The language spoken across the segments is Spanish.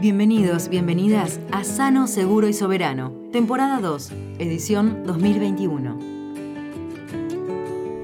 Bienvenidos, bienvenidas a Sano, Seguro y Soberano, temporada 2, edición 2021.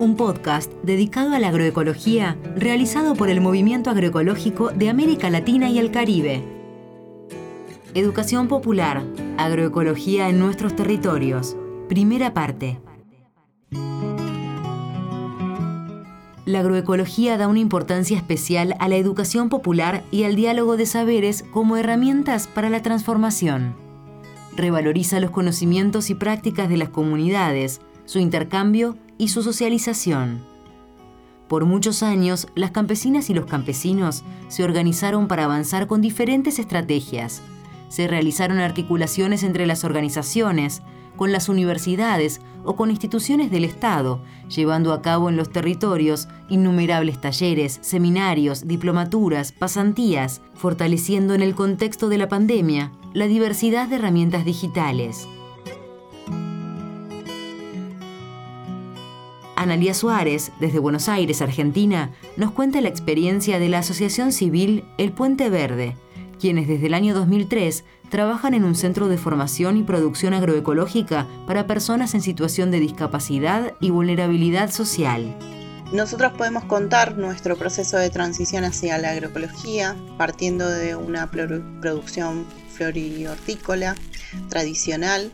Un podcast dedicado a la agroecología realizado por el Movimiento Agroecológico de América Latina y el Caribe. Educación popular, agroecología en nuestros territorios. Primera parte. La agroecología da una importancia especial a la educación popular y al diálogo de saberes como herramientas para la transformación. Revaloriza los conocimientos y prácticas de las comunidades, su intercambio y su socialización. Por muchos años, las campesinas y los campesinos se organizaron para avanzar con diferentes estrategias. Se realizaron articulaciones entre las organizaciones, con las universidades o con instituciones del Estado, llevando a cabo en los territorios innumerables talleres, seminarios, diplomaturas, pasantías, fortaleciendo en el contexto de la pandemia la diversidad de herramientas digitales. Analía Suárez, desde Buenos Aires, Argentina, nos cuenta la experiencia de la asociación civil El Puente Verde, quienes desde el año 2003 trabajan en un centro de formación y producción agroecológica para personas en situación de discapacidad y vulnerabilidad social. Nosotros podemos contar nuestro proceso de transición hacia la agroecología partiendo de una producción florihortícola tradicional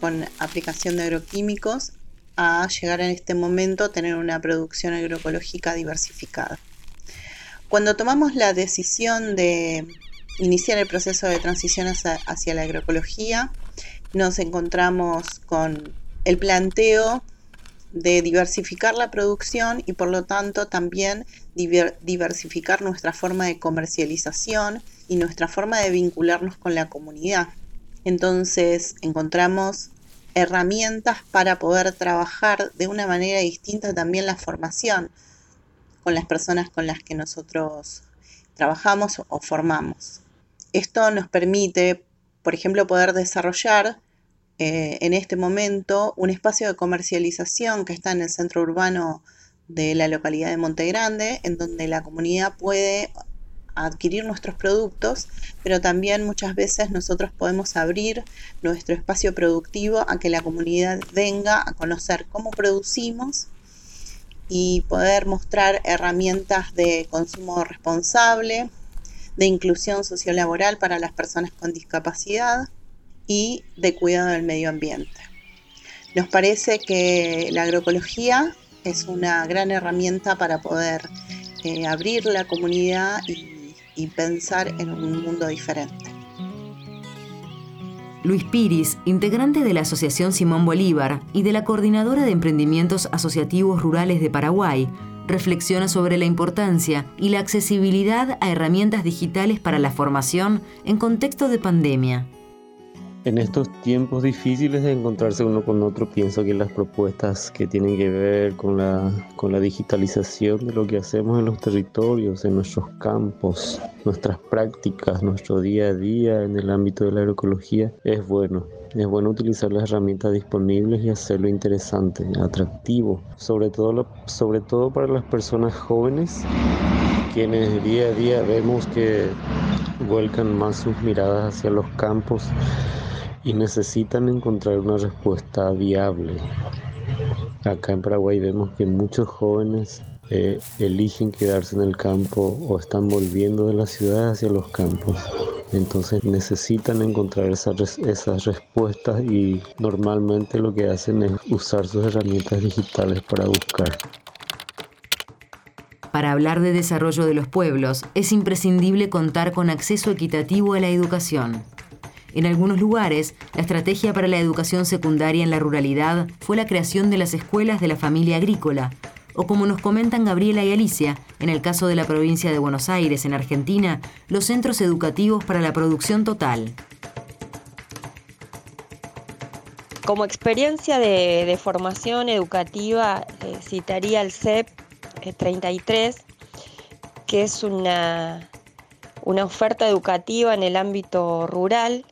con aplicación de agroquímicos a llegar en este momento a tener una producción agroecológica diversificada. Cuando tomamos la decisión de iniciar el proceso de transición hacia, la agroecología, nos encontramos con el planteo de diversificar la producción y por lo tanto también diversificar nuestra forma de comercialización y nuestra forma de vincularnos con la comunidad. Entonces encontramos herramientas para poder trabajar de una manera distinta también la formación con las personas con las que nosotros trabajamos o formamos. Esto nos permite, por ejemplo, poder desarrollar eh, en este momento un espacio de comercialización que está en el centro urbano de la localidad de Monte Grande, en donde la comunidad puede adquirir nuestros productos, pero también muchas veces nosotros podemos abrir nuestro espacio productivo a que la comunidad venga a conocer cómo producimos y poder mostrar herramientas de consumo responsable, de inclusión sociolaboral para las personas con discapacidad y de cuidado del medio ambiente. Nos parece que la agroecología es una gran herramienta para poder eh, abrir la comunidad y, y pensar en un mundo diferente. Luis Piris, integrante de la Asociación Simón Bolívar y de la Coordinadora de Emprendimientos Asociativos Rurales de Paraguay, reflexiona sobre la importancia y la accesibilidad a herramientas digitales para la formación en contexto de pandemia. En estos tiempos difíciles de encontrarse uno con otro, pienso que las propuestas que tienen que ver con la, con la digitalización de lo que hacemos en los territorios, en nuestros campos, nuestras prácticas, nuestro día a día en el ámbito de la agroecología, es bueno. Es bueno utilizar las herramientas disponibles y hacerlo interesante, atractivo, sobre todo, sobre todo para las personas jóvenes, quienes día a día vemos que vuelcan más sus miradas hacia los campos y necesitan encontrar una respuesta viable. Acá en Paraguay vemos que muchos jóvenes eh, eligen quedarse en el campo o están volviendo de la ciudad hacia los campos. Entonces necesitan encontrar esas, esas respuestas y normalmente lo que hacen es usar sus herramientas digitales para buscar. Para hablar de desarrollo de los pueblos, es imprescindible contar con acceso equitativo a la educación. En algunos lugares, la estrategia para la educación secundaria en la ruralidad fue la creación de las escuelas de la familia agrícola, o como nos comentan Gabriela y Alicia, en el caso de la provincia de Buenos Aires, en Argentina, los centros educativos para la producción total. Como experiencia de, formación educativa, eh, citaría el CEP 33, eh, que es una, una oferta educativa en el ámbito rural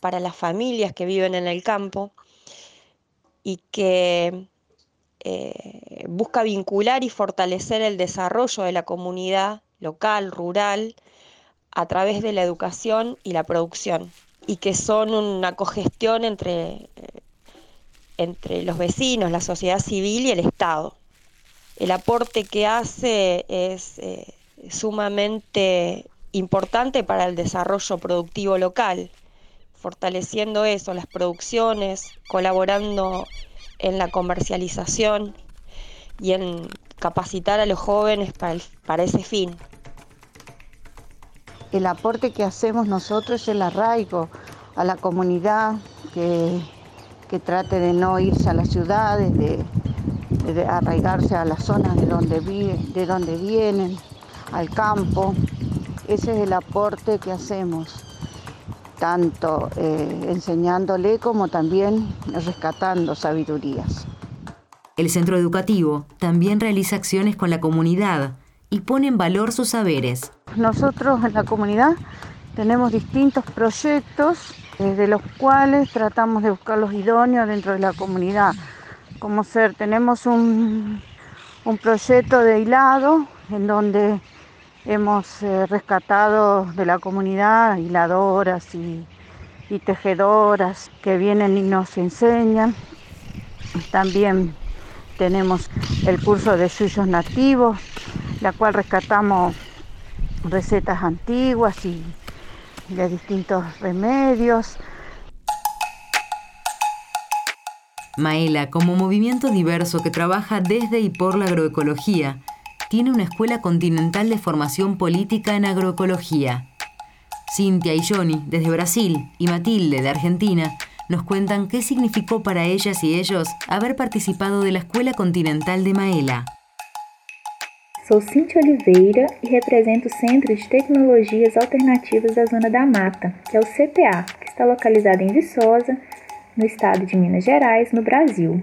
para las familias que viven en el campo y que eh, busca vincular y fortalecer el desarrollo de la comunidad local, rural, a través de la educación y la producción, y que son una cogestión entre, eh, entre los vecinos, la sociedad civil y el Estado. El aporte que hace es eh, sumamente importante para el desarrollo productivo local, fortaleciendo eso, las producciones, colaborando en la comercialización y en capacitar a los jóvenes para, ese fin. El aporte que hacemos nosotros es el arraigo a la comunidad, que, que trate de no irse a las ciudades, de, arraigarse a las zonas de donde, de donde vienen, al campo. Ese es el aporte que hacemos, tanto eh, enseñándole como también rescatando sabidurías. El centro educativo también realiza acciones con la comunidad y pone en valor sus saberes. Nosotros en la comunidad tenemos distintos proyectos de los cuales tratamos de buscar los idóneos dentro de la comunidad. Como ser, tenemos un, un proyecto de hilado en donde hemos eh, rescatado de la comunidad hiladoras y tejedoras que vienen y nos enseñan. También tenemos el curso de suyos nativos, la cual rescatamos recetas antiguas y de distintos remedios. Maela, como movimiento diverso que trabaja desde y por la agroecología, tiene una escuela continental de formación política en agroecología. Cintia y Johnny, desde Brasil, y Matilde, de Argentina, nos cuentan qué significó para ellas y ellos haber participado de la Escuela Continental de Maela. Sou Cintia Oliveira e represento o Centro de Tecnologias Alternativas da Zona da Mata, que é o CTA, que está localizado em Viçosa, no estado de Minas Gerais, no Brasil.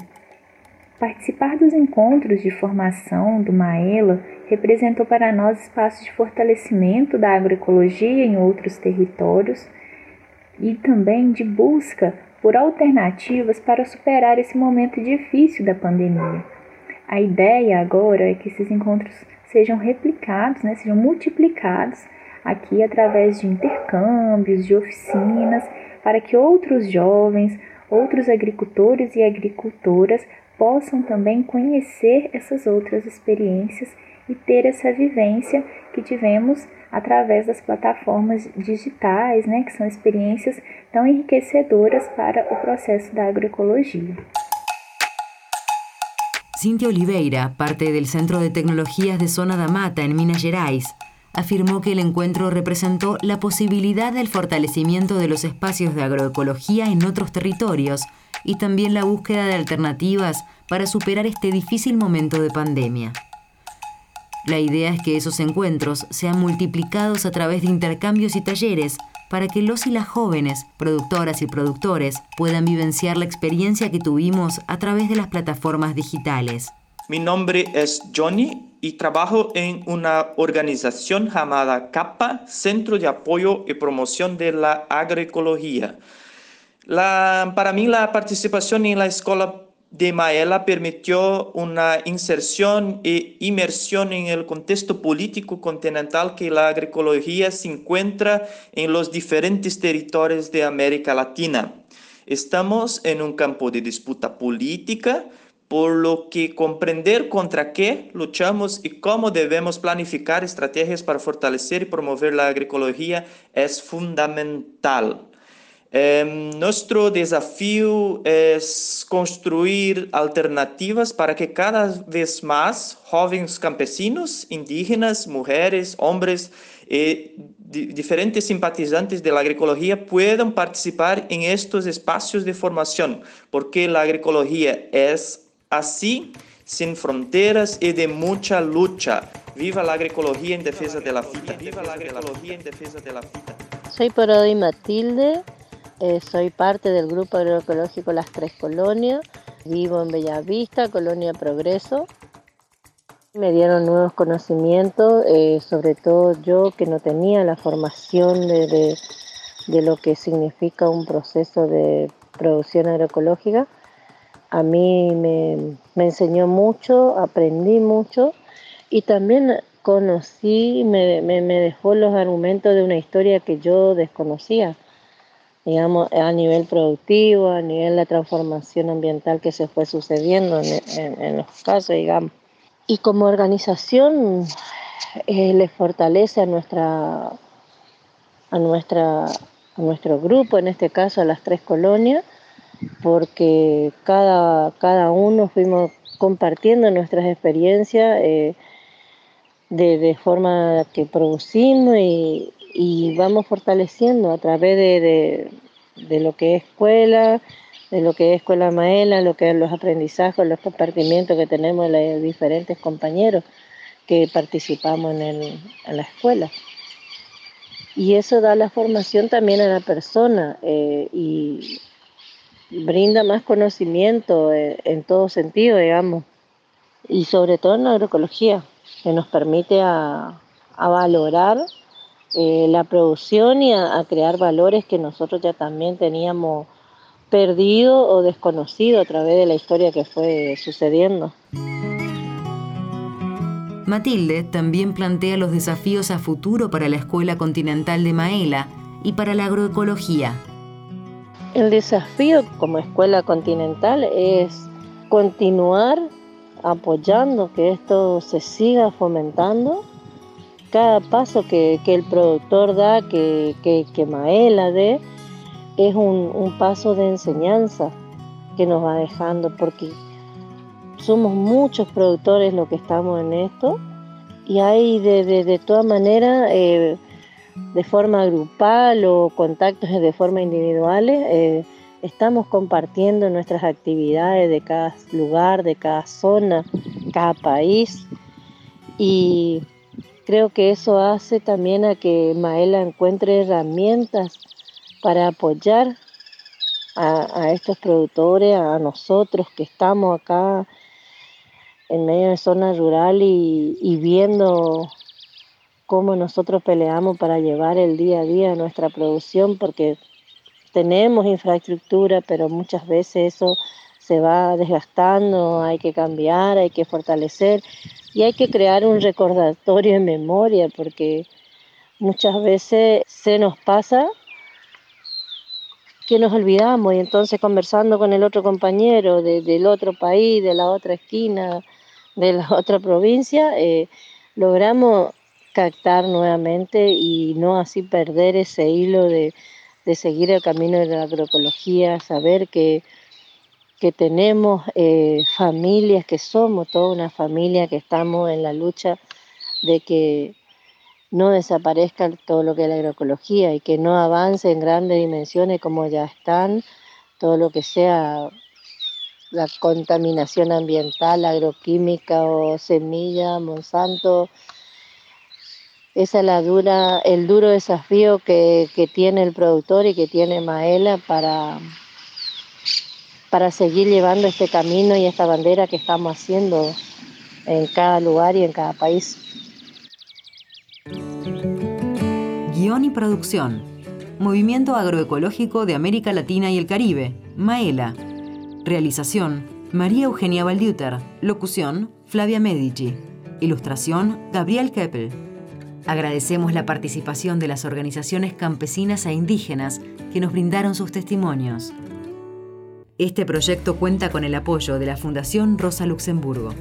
Participar dos encontros de formação do Maela representou para nós espaços de fortalecimento da agroecologia em outros territórios e também de busca por alternativas para superar esse momento difícil da pandemia. A ideia agora é que esses encontros sejam replicados, né, sejam multiplicados aqui através de intercâmbios, de oficinas, para que outros jovens, outros agricultores e agricultoras possam também conhecer essas outras experiências e ter essa vivência que tivemos através das plataformas digitais, né, que são experiências tão enriquecedoras para o processo da agroecologia. Cintia Oliveira, parte del Centro de Tecnologías de Zona da Mata en Minas Gerais, afirmó que el encuentro representó la posibilidad del fortalecimiento de los espacios de agroecología en otros territorios y también la búsqueda de alternativas para superar este difícil momento de pandemia. La idea es que esos encuentros sean multiplicados a través de intercambios y talleres para que los y las jóvenes, productoras y productores, puedan vivenciar la experiencia que tuvimos a través de las plataformas digitales. Mi nombre es Johnny y trabajo en una organización llamada CAPA, Centro de Apoyo y Promoción de la Agroecología. La, para mí la participación en la escuela de Maela permitió una inserción e inmersión en el contexto político continental que la agroecología se encuentra en los diferentes territorios de América Latina. Estamos en un campo de disputa política, por lo que comprender contra qué luchamos y cómo debemos planificar estrategias para fortalecer y promover la agroecología es fundamental. Em, nuestro desafío es construir alternativas para que cada vez más jóvenes campesinos, indígenas, mujeres, hombres y diferentes simpatizantes de la agroecología puedan participar en estos espacios de formación, porque la agroecología es así, sin fronteras y de mucha lucha. Viva la agroecología en defensa de la fita. Viva la agroecología en defensa de la fita. Soy Parodi Matilde eh, soy parte del grupo agroecológico Las Tres Colonias. Vivo en Bellavista, Colonia Progreso. Me dieron nuevos conocimientos, eh, sobre todo yo que no tenía la formación de, lo que significa un proceso de producción agroecológica. A mí me, me enseñó mucho, aprendí mucho y también conocí, me, me, dejó los argumentos de una historia que yo desconocía, digamos, a nivel productivo, a nivel de la transformación ambiental que se fue sucediendo en, los casos, digamos. Y como organización eh, le fortalece a nuestra, a nuestra a nuestro grupo, en este caso a las tres colonias, porque cada, cada uno fuimos compartiendo nuestras experiencias eh, de, forma que producimos y, vamos fortaleciendo a través de, lo que es escuela, de lo que es escuela Maela, lo que es los aprendizajes, los compartimientos que tenemos los diferentes compañeros que participamos en, en la escuela. Y eso da la formación también a la persona eh, y brinda más conocimiento eh, en todo sentido, digamos, y sobre todo en la agroecología, que nos permite a, valorar eh, la producción y a, crear valores que nosotros ya también teníamos perdido o desconocido a través de la historia que fue sucediendo. Matilde también plantea los desafíos a futuro para la Escuela Continental de Maela y para la agroecología. El desafío como escuela continental es continuar apoyando que esto se siga fomentando. Cada paso que, el productor da, que, Maela dé, es un, paso de enseñanza que nos va dejando, porque somos muchos productores los que estamos en esto y hay de, de, todas maneras, eh, de forma grupal o contactos de forma individual, eh, estamos compartiendo nuestras actividades de cada lugar, de cada zona, cada país y creo que eso hace también a que Maela encuentre herramientas para apoyar a, estos productores, a nosotros que estamos acá en medio de zona rural y, viendo cómo nosotros peleamos para llevar el día a día nuestra producción, porque tenemos infraestructura, pero muchas veces eso se va desgastando, hay que cambiar, hay que fortalecer y hay que crear un recordatorio en memoria, porque muchas veces se nos pasa que nos olvidamos y entonces conversando con el otro compañero del otro país, de la otra esquina, de la otra provincia, eh, logramos captar nuevamente y no así perder ese hilo de, seguir el camino de la agroecología, saber que, que tenemos eh, familias, que somos toda una familia, que estamos en la lucha de que no desaparezca todo lo que es la agroecología y que no avance en grandes dimensiones como ya están, todo lo que sea la contaminación ambiental, agroquímica o semilla, Monsanto. Esa es la dura, el duro desafío que, tiene el productor y que tiene Maela para, para seguir llevando este camino y esta bandera que estamos haciendo en cada lugar y en cada país. Guión y producción. Movimiento Agroecológico de América Latina y el Caribe, Maela. Realización, María Eugenia Valdiuter. Locución, Flavia Medici. Ilustración, Gabriel Keppel. Agradecemos la participación de las organizaciones campesinas e indígenas que nos brindaron sus testimonios. Este proyecto cuenta con el apoyo de la Fundación Rosa Luxemburgo.